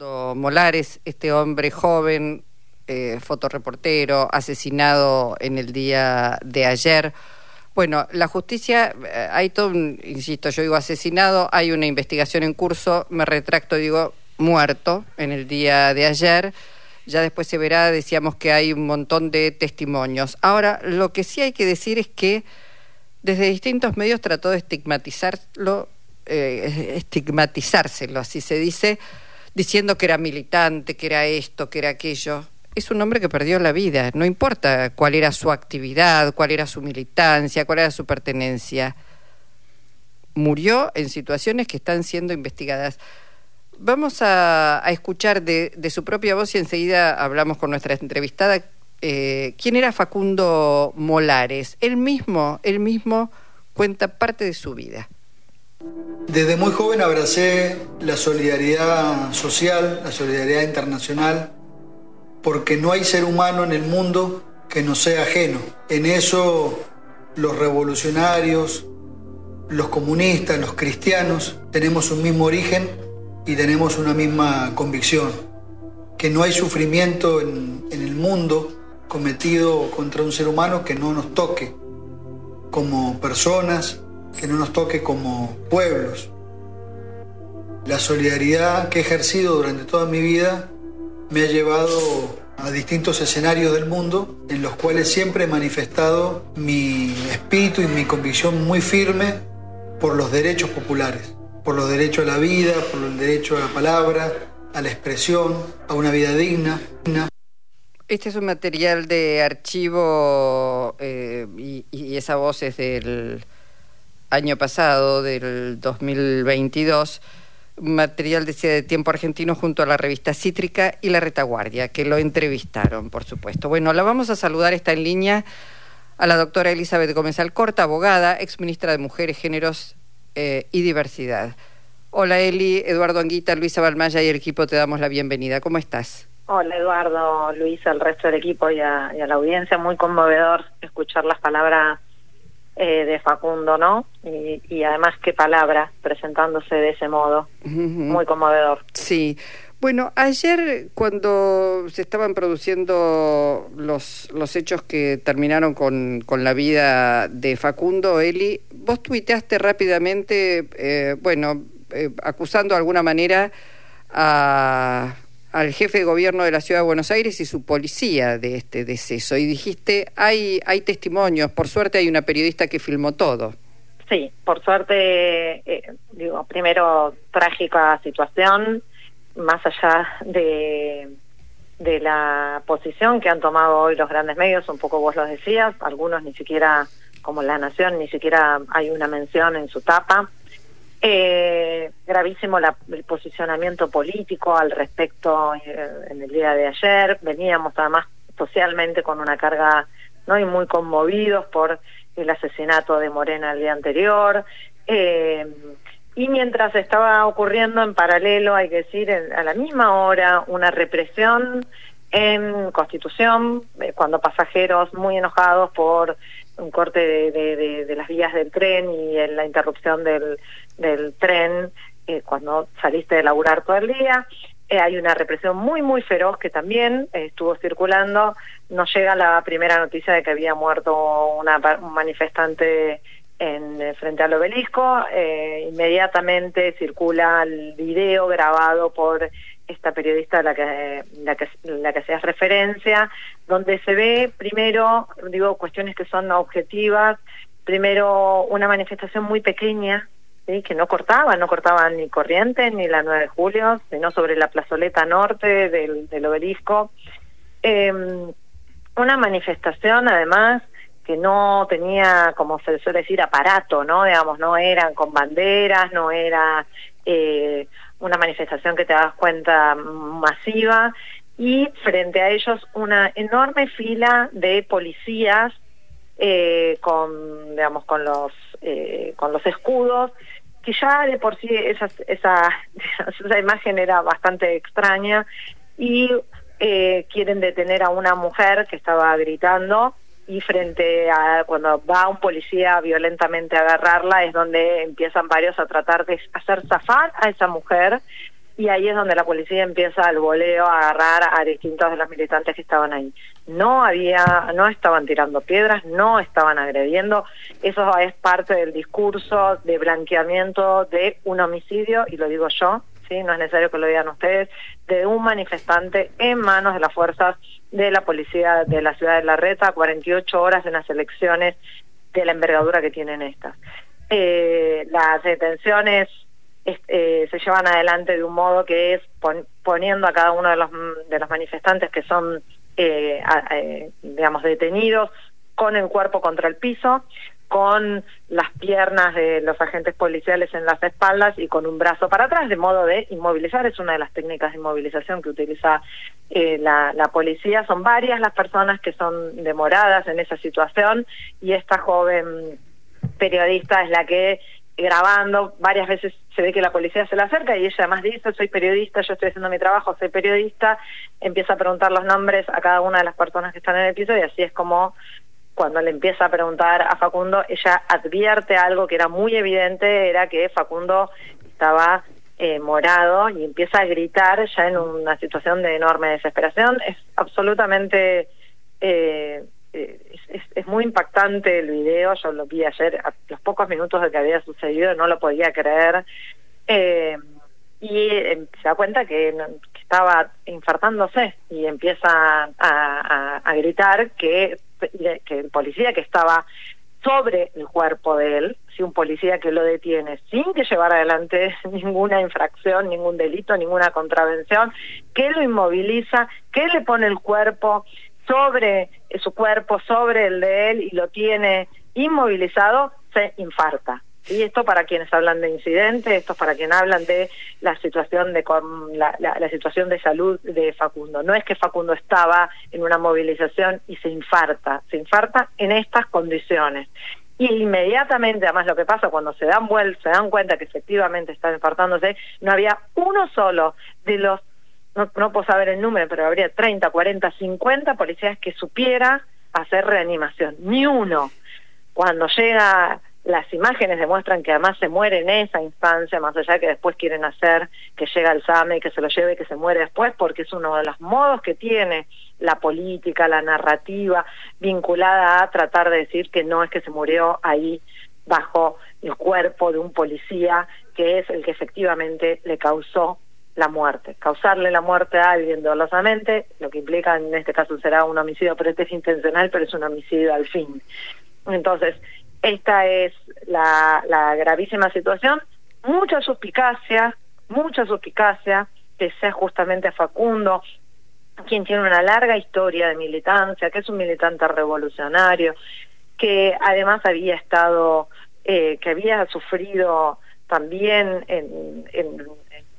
Molares, este hombre joven, eh, fotoreportero, asesinado en el día de ayer. Bueno, la justicia, eh, hay todo, insisto, yo digo asesinado, hay una investigación en curso, me retracto, digo muerto en el día de ayer. Ya después se verá, decíamos que hay un montón de testimonios. Ahora, lo que sí hay que decir es que desde distintos medios trató de estigmatizarlo, eh, estigmatizárselo, así se dice, diciendo que era militante, que era esto, que era aquello. Es un hombre que perdió la vida, no importa cuál era su actividad, cuál era su militancia, cuál era su pertenencia. Murió en situaciones que están siendo investigadas. Vamos a, escuchar de, su propia voz y enseguida hablamos con nuestra entrevistada. Eh, ¿Quién era Facundo Molares? Él mismo, él mismo cuenta parte de su vida. Desde muy joven abracé la solidaridad social, la solidaridad internacional, porque no hay ser humano en el mundo que no sea ajeno. En eso los revolucionarios, los comunistas, los cristianos, tenemos un mismo origen y tenemos una misma convicción, que no hay sufrimiento en, en el mundo cometido contra un ser humano que no nos toque como personas, que no nos toque como pueblos. La solidaridad que he ejercido durante toda mi vida me ha llevado a distintos escenarios del mundo en los cuales siempre he manifestado mi espíritu y mi convicción muy firme por los derechos populares, por los derechos a la vida, por el derecho a la palabra, a la expresión, a una vida digna. Este es un material de archivo eh, y, y esa voz es del año pasado, del 2022, material decía de Tiempo Argentino junto a la revista Cítrica y La Retaguardia, que lo entrevistaron, por supuesto. Bueno, la vamos a saludar, está en línea a la doctora Elizabeth Gómez Alcorta, abogada, exministra de Mujeres, Géneros eh, y Diversidad. Hola Eli, Eduardo Anguita, Luisa Balmaya y el equipo te damos la bienvenida. ¿Cómo estás? Hola Eduardo, Luisa, al resto del equipo y a la audiencia. Muy conmovedor escuchar las palabras eh, de Facundo, ¿no? Y, además qué palabra presentándose de ese modo, muy conmovedor. Sí. Bueno, ayer cuando se estaban produciendo los, los hechos que terminaron con, con la vida de Facundo, Eli, vos tuiteaste rápidamente, eh, bueno, eh, acusando de alguna manera a al jefe de gobierno de la ciudad de Buenos Aires y su policía de este deceso. Y dijiste, hay, hay testimonios, por suerte hay una periodista que filmó todo. Sí, por suerte, eh, digo, primero trágica situación, más allá de, de la posición que han tomado hoy los grandes medios, un poco vos lo decías, algunos ni siquiera, como La Nación, ni siquiera hay una mención en su tapa eh, gravísimo el posicionamiento político al respecto eh, en el día de ayer. Veníamos además socialmente con una carga no y muy conmovidos por el asesinato de Morena el día anterior. Eh, y mientras estaba ocurriendo en paralelo, hay que decir, a la misma hora, una represión en Constitución, eh, cuando pasajeros muy enojados por un corte de, de, las vías del tren y en la interrupción del, del tren eh, cuando saliste de laburar todo el día. Eh, hay una represión muy, muy feroz que también estuvo circulando. Nos llega la primera noticia de que había muerto una, un manifestante en frente al obelisco. inmediatamente circula el video grabado por esta periodista a la que, la que, la que hacías referencia, donde se ve primero, digo, cuestiones que son objetivas, primero una manifestación muy pequeña, que no cortaba, no cortaba ni Corrientes ni la 9 de julio, sino sobre la plazoleta norte del, del obelisco. Em, una manifestación además que no tenía, como se suele decir, aparato, ¿no? Digamos, no eran con banderas, no era eh, una manifestación que te das cuenta masiva y frente a ellos una enorme fila de policías eh, con digamos con los eh, con los escudos que ya de por sí esa esa, esa imagen era bastante extraña y eh, quieren detener a una mujer que estaba gritando y frente a cuando va un policía violentamente a agarrarla es donde empiezan varios a tratar de hacer zafar a esa mujer y ahí es donde la policía empieza al voleo a agarrar a distintos de los militantes que estaban ahí. No había, no estaban tirando piedras, no estaban agrediendo, eso es parte del discurso de blanqueamiento de un homicidio, y lo digo yo, ¿sí? no es necesario que lo digan ustedes, de un manifestante en manos de las fuerzas de la policía de la ciudad de La Reta, 48 horas en las elecciones de la envergadura que tienen estas. Eh, las detenciones eh, se llevan adelante de un modo que es poniendo a cada uno de los, de los manifestantes que son, eh, eh, digamos, detenidos con el cuerpo contra el piso, con las piernas de los agentes policiales en las espaldas y con un brazo para atrás, de modo de inmovilizar. Es una de las técnicas de inmovilización que utiliza la, la policía. Son varias las personas que son demoradas en esa situación y esta joven periodista es la que grabando, varias veces se ve que la policía se le acerca y ella además dice, soy periodista, yo estoy haciendo mi trabajo, soy periodista, empieza a preguntar los nombres a cada una de las personas que están en el piso y así es como cuando le empieza a preguntar a Facundo, ella advierte algo que era muy evidente, era que Facundo estaba eh, morado y empieza a gritar ya en una situación de enorme desesperación. Es absolutamente... Eh, eh, es, es, muy impactante el video, yo lo vi ayer, a los pocos minutos de que había sucedido, no lo podía creer. Eh, y eh, se da cuenta que, estaba infartándose y empieza a, gritar que, que el policía que estaba sobre el cuerpo de él, si un policía que lo detiene sin que llevar adelante ninguna infracción, ningún delito, ninguna contravención, que lo inmoviliza, que le pone el cuerpo sobre su cuerpo, sobre el de él y lo tiene inmovilizado, se infarta. Y esto para quienes hablan de incidente, esto para quienes hablan de la situación de la, la, situación de salud de Facundo. No es que Facundo estaba en una movilización y se infarta, se infarta en estas condiciones. Y inmediatamente, además lo que pasa cuando se dan vuelta, se dan cuenta que efectivamente está infartándose, no había uno solo de los no, no puedo saber el número, pero habría 30, 40, 50 policías que supiera hacer reanimación. Ni uno. Cuando llega, las imágenes demuestran que además se muere en esa instancia, más allá de que después quieren hacer que llega el SAME y que se lo lleve y que se muere después, porque es uno de los modos que tiene la política, la narrativa, vinculada a tratar de decir que no es que se murió ahí bajo el cuerpo de un policía, que es el que efectivamente le causó la muerte. Causarle la muerte a alguien dolosamente, lo que implica en este caso será un homicidio, pero este es intencional, pero es un homicidio al fin. Entonces, esta es la, gravísima situación. Mucha suspicacia, mucha suspicacia, que sea justamente Facundo, quien tiene una larga historia de militancia, que es un militante revolucionario, que además había estado, eh, que había sufrido también en, en,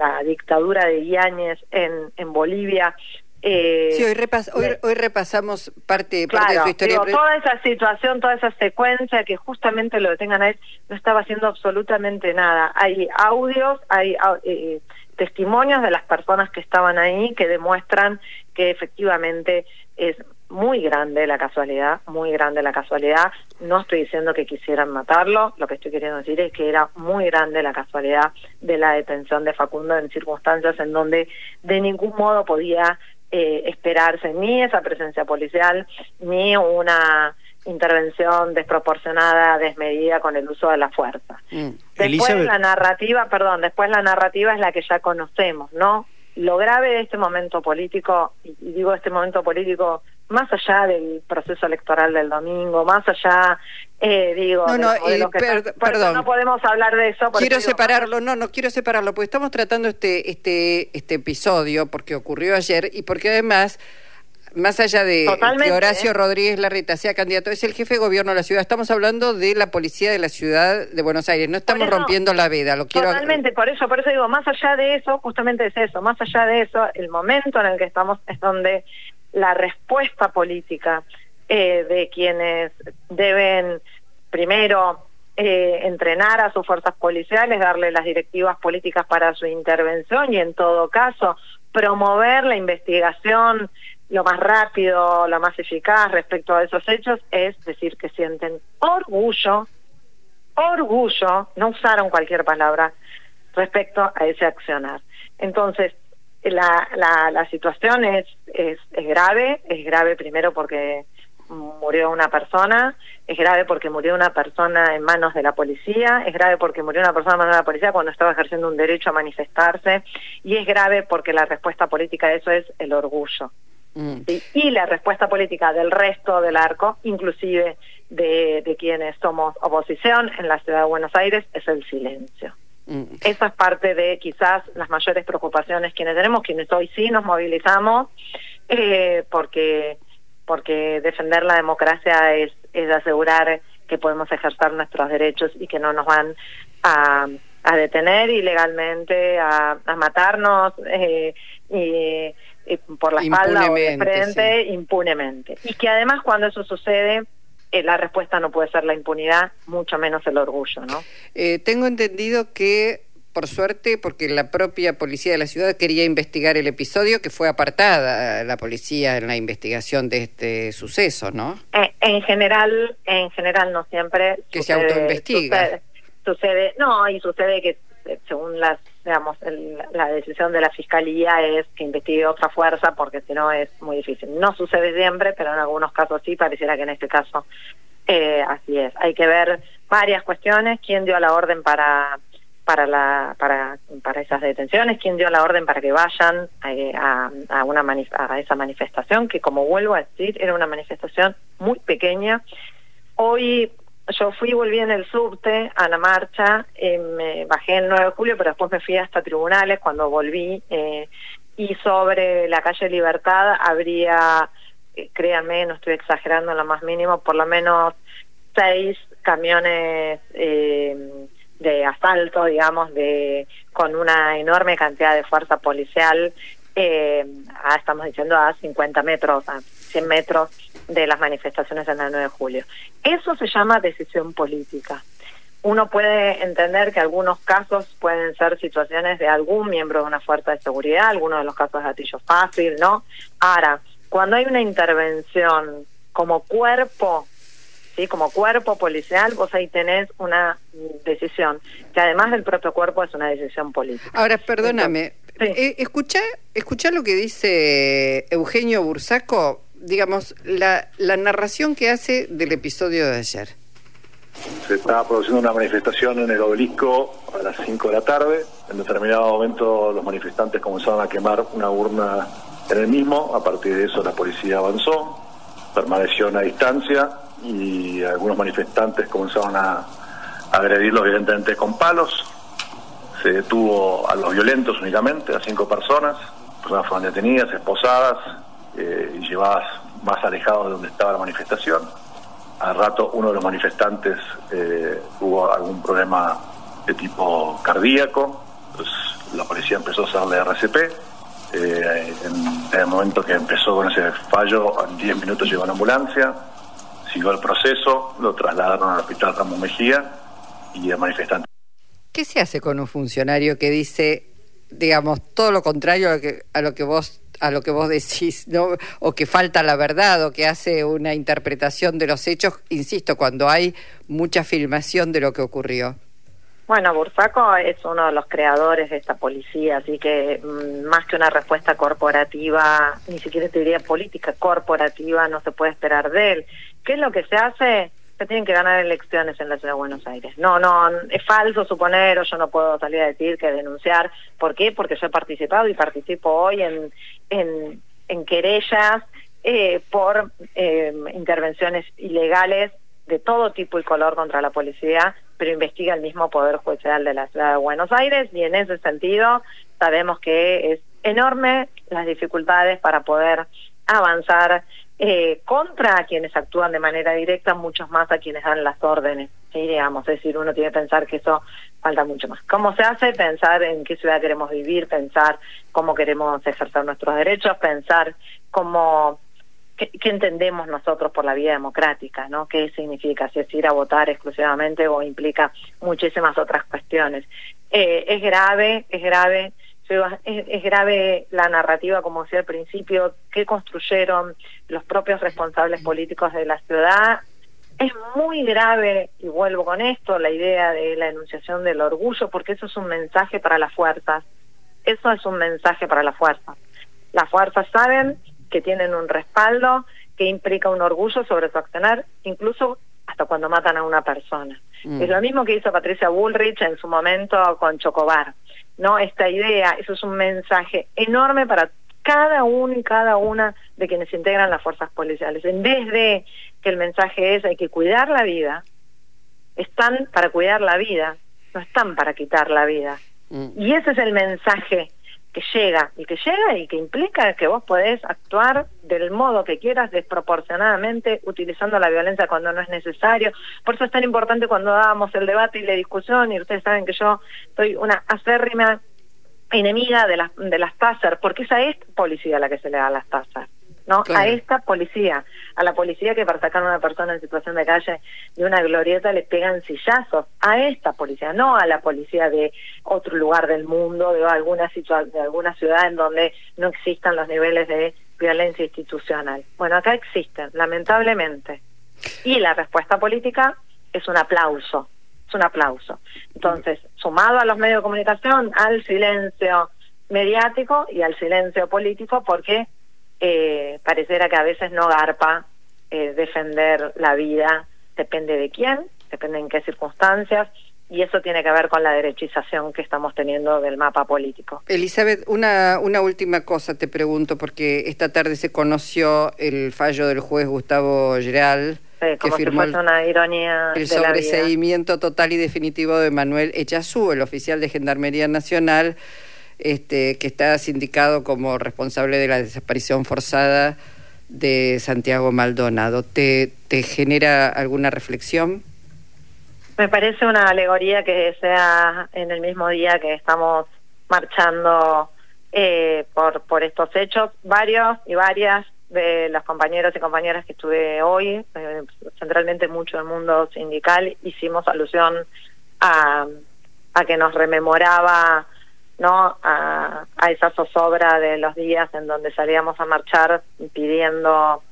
la dictadura de Yáñez en, en Bolivia. Eh, sí, hoy, hoy, repasamos parte, parte de su historia. toda esa situación, toda esa secuencia que justamente lo detengan a él, no estaba haciendo absolutamente nada. Hay audios, hay eh, testimonios de las personas que estaban ahí que demuestran que efectivamente es muy grande la casualidad, muy grande la casualidad. No estoy diciendo que quisieran matarlo, lo que estoy queriendo decir es que era muy grande la casualidad de la detención de Facundo en circunstancias en donde de ningún modo podía eh, esperarse ni esa presencia policial ni una intervención desproporcionada, desmedida con el uso de la fuerza. Mm. Después la narrativa, perdón, después la narrativa es la que ya conocemos, ¿no? Lo grave de este momento político, y digo este momento político más allá del proceso electoral del domingo, más allá, eh, digo, no, no, de que perdón, no podemos hablar de eso. Quiero separarlo, no, no quiero separarlo, porque estamos tratando este, este, este episodio porque ocurrió ayer y porque además más allá de que Horacio ¿eh? Rodríguez Larreta sea candidato, es el jefe de gobierno de la ciudad. Estamos hablando de la policía de la ciudad de Buenos Aires. No estamos rompiendo la veda. Lo quiero. Totalmente. Por eso, por eso digo, más allá de eso, justamente es eso. Más allá de eso, el momento en el que estamos es donde la respuesta política eh, de quienes deben primero eh, entrenar a sus fuerzas policiales, darle las directivas políticas para su intervención y en todo caso promover la investigación lo más rápido, lo más eficaz respecto a esos hechos, es decir que sienten orgullo, orgullo, no usaron cualquier palabra respecto a ese accionar. Entonces, la, la, la situación es, es, es grave, es grave primero porque murió una persona, es grave porque murió una persona en manos de la policía, es grave porque murió una persona en manos de la policía cuando estaba ejerciendo un derecho a manifestarse y es grave porque la respuesta política a eso es el orgullo. Mm. Y la respuesta política del resto del arco, inclusive de, de quienes somos oposición en la ciudad de Buenos Aires, es el silencio. Esa es parte de quizás las mayores preocupaciones quienes tenemos, quienes hoy sí nos movilizamos, eh, porque porque defender la democracia es, es asegurar que podemos ejercer nuestros derechos y que no nos van a, a detener ilegalmente, a, a matarnos eh, y, por la espalda o de frente impunemente. Y que además cuando eso sucede eh, la respuesta no puede ser la impunidad, mucho menos el orgullo, ¿no? Eh, tengo entendido que por suerte, porque la propia policía de la ciudad quería investigar el episodio, que fue apartada la policía en la investigación de este suceso, ¿no? Eh, en general, en general no siempre. Que se autoinvestiga. Sucede, no, y sucede que eh, según las, digamos, la decisión de la fiscalía es que investigue otra fuerza, porque si no es muy difícil. No sucede siempre, pero en algunos casos sí, pareciera que en este caso eh, así es. Hay que ver varias cuestiones, quién dio la orden para para la para para esas detenciones quién dio la orden para que vayan a, a una a esa manifestación que como vuelvo a decir era una manifestación muy pequeña hoy yo fui volví en el subte a la marcha eh, me bajé el 9 de julio pero después me fui hasta tribunales. Cuando volví eh, y sobre la calle Libertad habría eh, créanme no estoy exagerando en lo más mínimo por lo menos seis camiones eh, de asalto, digamos, de con una enorme cantidad de fuerza policial, eh, estamos diciendo a 50 metros, a 100 metros de las manifestaciones del 9 de julio. Eso se llama decisión política. Uno puede entender que algunos casos pueden ser situaciones de algún miembro de una fuerza de seguridad, algunos de los casos de gatillo fácil, ¿no? Ahora, cuando hay una intervención como cuerpo como cuerpo policial, vos ahí tenés una decisión, que además del propio cuerpo es una decisión política. Ahora, perdóname, eh, escucha, escucha lo que dice Eugenio Bursaco, digamos, la, la narración que hace del episodio de ayer. Se estaba produciendo una manifestación en el obelisco a las 5 de la tarde. En determinado momento los manifestantes comenzaron a quemar una urna en el mismo. A partir de eso la policía avanzó, permaneció a una distancia y algunos manifestantes comenzaron a, agredirlos evidentemente con palos. Se detuvo a los violentos únicamente, a cinco personas. Personas fueron detenidas, esposadas eh, y llevadas más alejados de donde estaba la manifestación. Al rato uno de los manifestantes eh, tuvo algún problema de tipo cardíaco, pues la policía empezó a hacerle RCP. Eh, en, el momento que empezó con ese fallo, en 10 minutos llegó la ambulancia, siguió el proceso, lo trasladaron al hospital Ramón Mejía y el manifestante. ¿Qué se hace con un funcionario que dice, digamos, todo lo contrario a lo que, a lo que vos a lo que vos decís, ¿no? o que falta la verdad, o que hace una interpretación de los hechos, insisto, cuando hay mucha filmación de lo que ocurrió? Bueno, Bursaco es uno de los creadores de esta policía, así que mm, más que una respuesta corporativa, ni siquiera te diría política corporativa, no se puede esperar de él. ¿Qué es lo que se hace? Se tienen que ganar elecciones en la ciudad de Buenos Aires. No, no, es falso suponer, o yo no puedo salir a decir que denunciar. ¿Por qué? Porque yo he participado y participo hoy en, en, en querellas eh, por eh, intervenciones ilegales de todo tipo y color contra la policía, pero investiga el mismo Poder Judicial de la Ciudad de Buenos Aires y en ese sentido sabemos que es enorme las dificultades para poder avanzar eh, contra quienes actúan de manera directa, muchos más a quienes dan las órdenes. ¿sí? Digamos, es decir, uno tiene que pensar que eso falta mucho más. ¿Cómo se hace? Pensar en qué ciudad queremos vivir, pensar cómo queremos ejercer nuestros derechos, pensar cómo qué, entendemos nosotros por la vía democrática, ¿no? ¿Qué significa? Si es ir a votar exclusivamente o implica muchísimas otras cuestiones. Eh, es grave, es grave es, grave la narrativa, como decía al principio, que construyeron los propios responsables políticos de la ciudad. Es muy grave, y vuelvo con esto, la idea de la enunciación del orgullo, porque eso es un mensaje para las fuerzas. Eso es un mensaje para la fuerza. Las fuerzas saben que tienen un respaldo que implica un orgullo sobre su accionar, incluso hasta cuando matan a una persona. Mm. Es lo mismo que hizo Patricia Bullrich en su momento con Chocobar. ¿No? Esta idea, eso es un mensaje enorme para cada uno y cada una de quienes integran las fuerzas policiales. En vez de que el mensaje es hay que cuidar la vida, están para cuidar la vida, no están para quitar la vida. Mm. Y ese es el mensaje que llega y que llega y que implica que vos podés actuar del modo que quieras desproporcionadamente utilizando la violencia cuando no es necesario. Por eso es tan importante cuando dábamos el debate y la discusión y ustedes saben que yo soy una acérrima enemiga de las de las TASER, porque esa es policía la que se le da a las TASER. ¿No? A esta policía, a la policía que para sacar a una persona en situación de calle de una glorieta le pegan sillazos, a esta policía, no a la policía de otro lugar del mundo, de alguna, de alguna ciudad en donde no existan los niveles de violencia institucional. Bueno, acá existen, lamentablemente. Y la respuesta política es un aplauso, es un aplauso. Entonces, sumado a los medios de comunicación, al silencio mediático y al silencio político, porque eh, pareciera que a veces no garpa eh, defender la vida, depende de quién, depende en qué circunstancias, y eso tiene que ver con la derechización que estamos teniendo del mapa político. Elizabeth, una, una última cosa te pregunto, porque esta tarde se conoció el fallo del juez Gustavo Geral. que firmó una ironía el sobreseimiento total y definitivo de Manuel Echazú, el oficial de Gendarmería Nacional, este, que está sindicado como responsable de la desaparición forzada de Santiago Maldonado. ¿Te, te genera alguna reflexión? Me parece una alegoría que sea en el mismo día que estamos marchando eh, por, por estos hechos. Varios y varias de los compañeros y compañeras que estuve hoy, eh, centralmente mucho del mundo sindical, hicimos alusión a, a que nos rememoraba no a, a esa zozobra de los días en donde salíamos a marchar pidiendo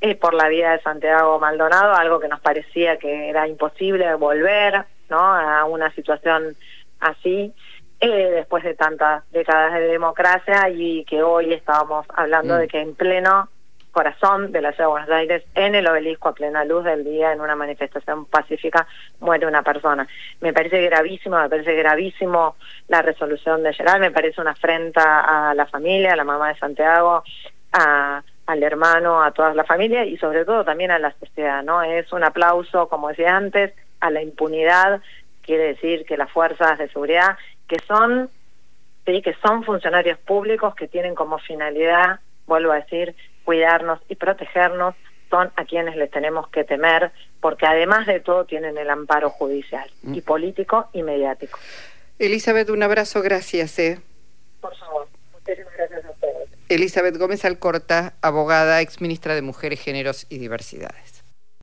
eh, por la vida de Santiago Maldonado, algo que nos parecía que era imposible volver no a una situación así eh, después de tantas décadas de democracia y que hoy estábamos hablando mm. de que en pleno corazón de la ciudad de Buenos Aires, en el obelisco a plena luz del día, en una manifestación pacífica, muere una persona. Me parece gravísimo, me parece gravísimo la resolución de Gerard, me parece una afrenta a la familia, a la mamá de Santiago, a, al hermano, a toda la familia y sobre todo también a la sociedad, ¿no? Es un aplauso, como decía antes, a la impunidad, quiere decir que las fuerzas de seguridad, que son, sí, que son funcionarios públicos que tienen como finalidad, vuelvo a decir, cuidarnos y protegernos son a quienes les tenemos que temer, porque además de todo tienen el amparo judicial y mm. político y mediático. Elizabeth, un abrazo, gracias. ¿eh? Por favor, muchísimas gracias a ustedes. Elizabeth Gómez Alcorta, abogada, exministra de Mujeres, Géneros y Diversidades.